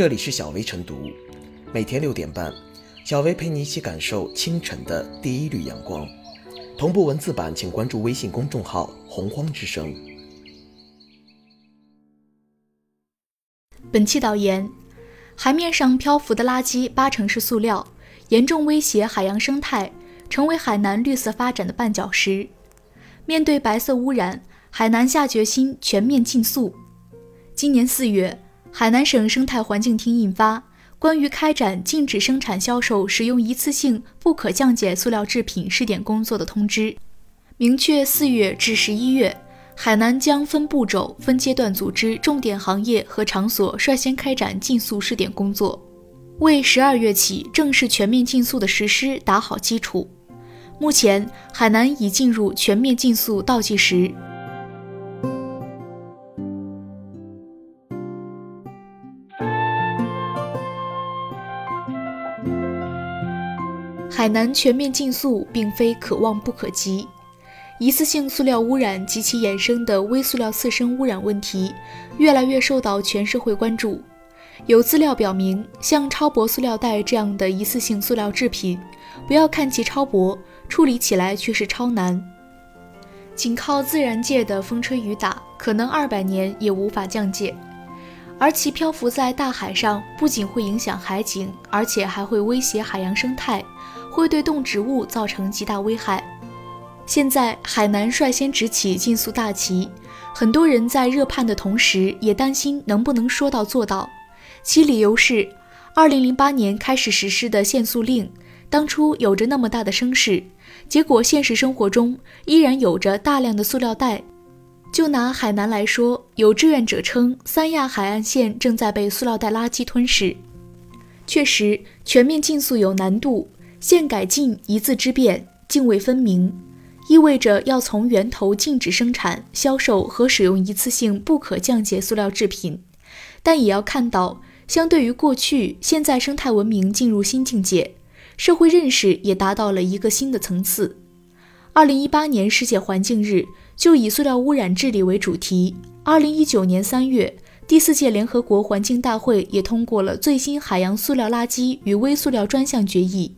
这里是小薇晨读，每天六点半，小薇陪你一起感受清晨的第一缕阳光。同步文字版，请关注微信公众号“洪荒之声”。本期导言：海面上漂浮的垃圾八成是塑料，严重威胁海洋生态，成为海南绿色发展的绊脚石。面对白色污染，海南下决心全面禁塑。今年四月。海南省生态环境厅印发《关于开展禁止生产、销售使用一次性不可降解塑料制品试点工作的通知》，明确四月至十一月，海南将分步骤、分阶段组织重点行业和场所率先开展禁塑试点工作，为十二月起正式全面禁塑的实施打好基础。目前，海南已进入全面禁塑倒计时。海南全面禁塑并非可望不可及，一次性塑料污染及其衍生的微塑料次生污染问题越来越受到全社会关注。有资料表明，像超薄塑料袋这样的一次性塑料制品，不要看其超薄，处理起来却是超难。仅靠自然界的风吹雨打，可能二百年也无法降解。而其漂浮在大海上，不仅会影响海景，而且还会威胁海洋生态。会对动植物造成极大危害。现在海南率先执起禁塑大旗，很多人在热盼的同时，也担心能不能说到做到。其理由是，二零零八年开始实施的限塑令，当初有着那么大的声势，结果现实生活中依然有着大量的塑料袋。就拿海南来说，有志愿者称，三亚海岸线正在被塑料袋垃圾吞噬。确实，全面禁塑有难度。限改禁一字之变，泾渭分明，意味着要从源头禁止生产、销售和使用一次性不可降解塑料制品。但也要看到，相对于过去，现在生态文明进入新境界，社会认识也达到了一个新的层次。二零一八年世界环境日就以塑料污染治理为主题。二零一九年三月，第四届联合国环境大会也通过了最新海洋塑料垃圾与微塑料专项决议。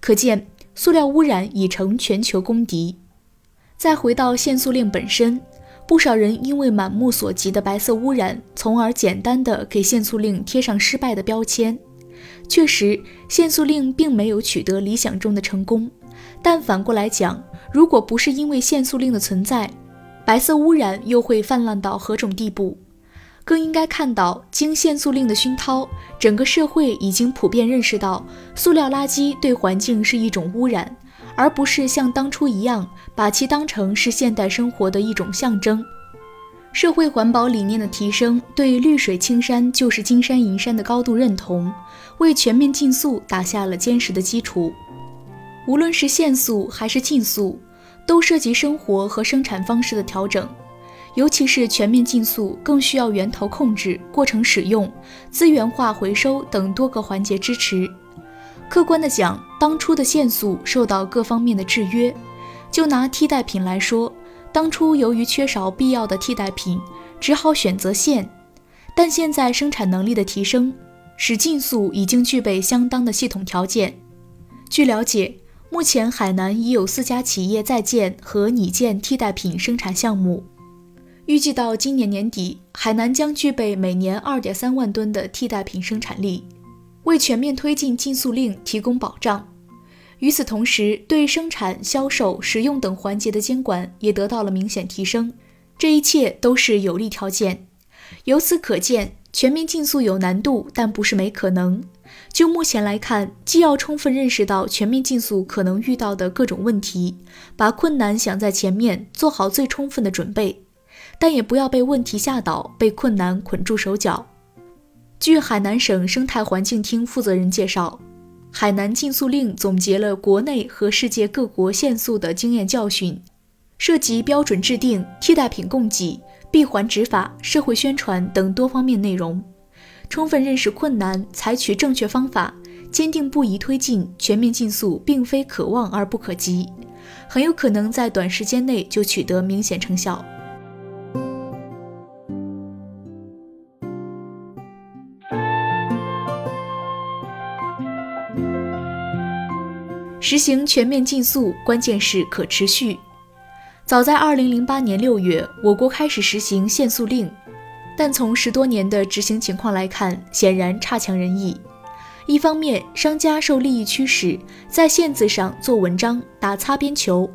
可见，塑料污染已成全球公敌。再回到限塑令本身，不少人因为满目所及的白色污染，从而简单的给限塑令贴上失败的标签。确实，限塑令并没有取得理想中的成功。但反过来讲，如果不是因为限塑令的存在，白色污染又会泛滥到何种地步？更应该看到，经限塑令的熏陶，整个社会已经普遍认识到，塑料垃圾对环境是一种污染，而不是像当初一样把其当成是现代生活的一种象征。社会环保理念的提升，对“绿水青山就是金山银山”的高度认同，为全面禁塑打下了坚实的基础。无论是限塑还是禁塑，都涉及生活和生产方式的调整。尤其是全面禁塑，更需要源头控制、过程使用、资源化回收等多个环节支持。客观的讲，当初的限塑受到各方面的制约。就拿替代品来说，当初由于缺少必要的替代品，只好选择限。但现在生产能力的提升，使禁塑已经具备相当的系统条件。据了解，目前海南已有四家企业在建和拟建替代品生产项目。预计到今年年底，海南将具备每年二点三万吨的替代品生产力，为全面推进禁塑令提供保障。与此同时，对生产、销售、使用等环节的监管也得到了明显提升。这一切都是有利条件。由此可见，全面禁塑有难度，但不是没可能。就目前来看，既要充分认识到全面禁塑可能遇到的各种问题，把困难想在前面，做好最充分的准备。但也不要被问题吓倒，被困难捆住手脚。据海南省生态环境厅负责人介绍，海南禁塑令总结了国内和世界各国限塑的经验教训，涉及标准制定、替代品供给、闭环执法、社会宣传等多方面内容。充分认识困难，采取正确方法，坚定不移推进全面禁塑，并非可望而不可及，很有可能在短时间内就取得明显成效。实行全面禁塑，关键是可持续。早在2008年6月，我国开始实行限塑令，但从十多年的执行情况来看，显然差强人意。一方面，商家受利益驱使，在限字上做文章、打擦边球；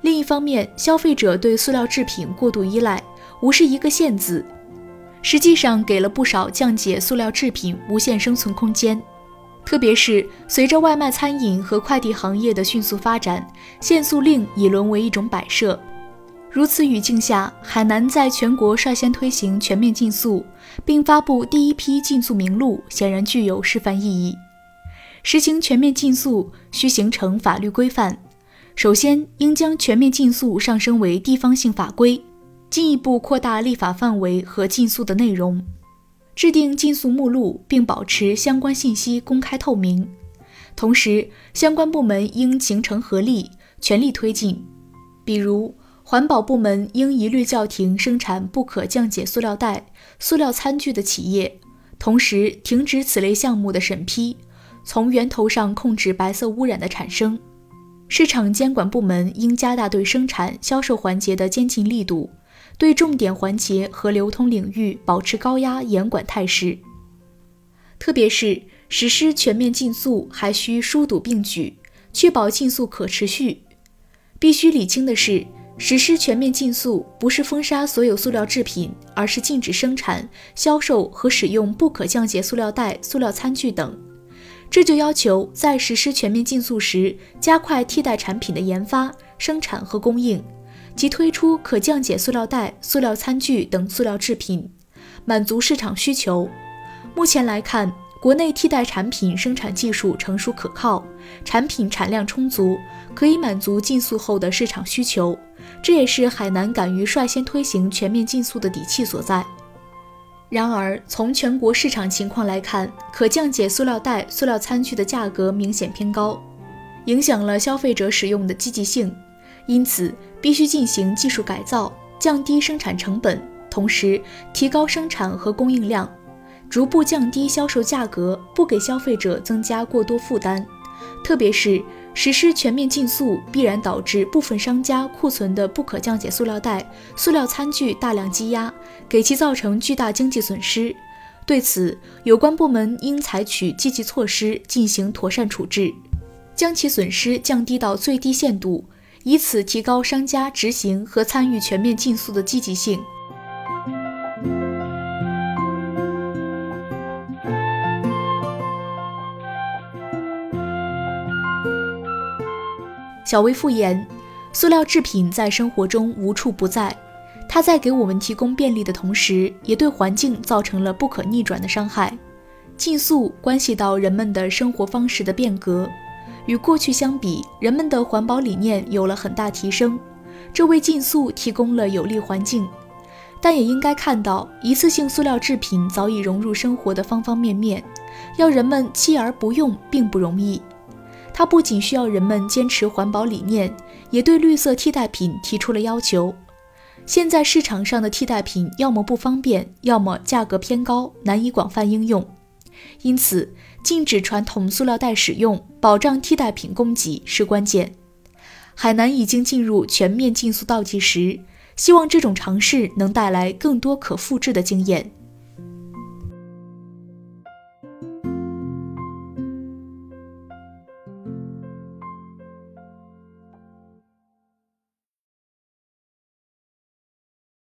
另一方面，消费者对塑料制品过度依赖，无视一个“限”字，实际上给了不少降解塑料制品无限生存空间。特别是随着外卖餐饮和快递行业的迅速发展，限塑令已沦为一种摆设。如此语境下，海南在全国率先推行全面禁塑，并发布第一批禁塑名录，显然具有示范意义。实行全面禁塑需形成法律规范，首先应将全面禁塑上升为地方性法规，进一步扩大立法范围和禁塑的内容。制定禁塑目录，并保持相关信息公开透明。同时，相关部门应形成合力，全力推进。比如，环保部门应一律叫停生产不可降解塑料袋、塑料餐具的企业，同时停止此类项目的审批，从源头上控制白色污染的产生。市场监管部门应加大对生产、销售环节的监禁力度。对重点环节和流通领域保持高压严管态势，特别是实施全面禁塑，还需疏堵并举，确保禁塑可持续。必须理清的是，实施全面禁塑不是封杀所有塑料制品，而是禁止生产、销售和使用不可降解塑料袋、塑料餐具等。这就要求在实施全面禁塑时，加快替代产品的研发、生产和供应。即推出可降解塑料袋、塑料餐具等塑料制品，满足市场需求。目前来看，国内替代产品生产技术成熟可靠，产品产量充足，可以满足禁塑后的市场需求。这也是海南敢于率先推行全面禁塑的底气所在。然而，从全国市场情况来看，可降解塑料袋、塑料餐具的价格明显偏高，影响了消费者使用的积极性。因此，必须进行技术改造，降低生产成本，同时提高生产和供应量，逐步降低销售价格，不给消费者增加过多负担。特别是实施全面禁塑，必然导致部分商家库存的不可降解塑料袋、塑料餐具大量积压，给其造成巨大经济损失。对此，有关部门应采取积极措施进行妥善处置，将其损失降低到最低限度。以此提高商家执行和参与全面禁塑的积极性。小微复言，塑料制品在生活中无处不在，它在给我们提供便利的同时，也对环境造成了不可逆转的伤害。禁塑关系到人们的生活方式的变革。与过去相比，人们的环保理念有了很大提升，这为禁塑提供了有利环境。但也应该看到，一次性塑料制品早已融入生活的方方面面，要人们弃而不用并不容易。它不仅需要人们坚持环保理念，也对绿色替代品提出了要求。现在市场上的替代品要么不方便，要么价格偏高，难以广泛应用。因此，禁止传统塑料袋使用，保障替代品供给是关键。海南已经进入全面禁塑倒计时，希望这种尝试能带来更多可复制的经验。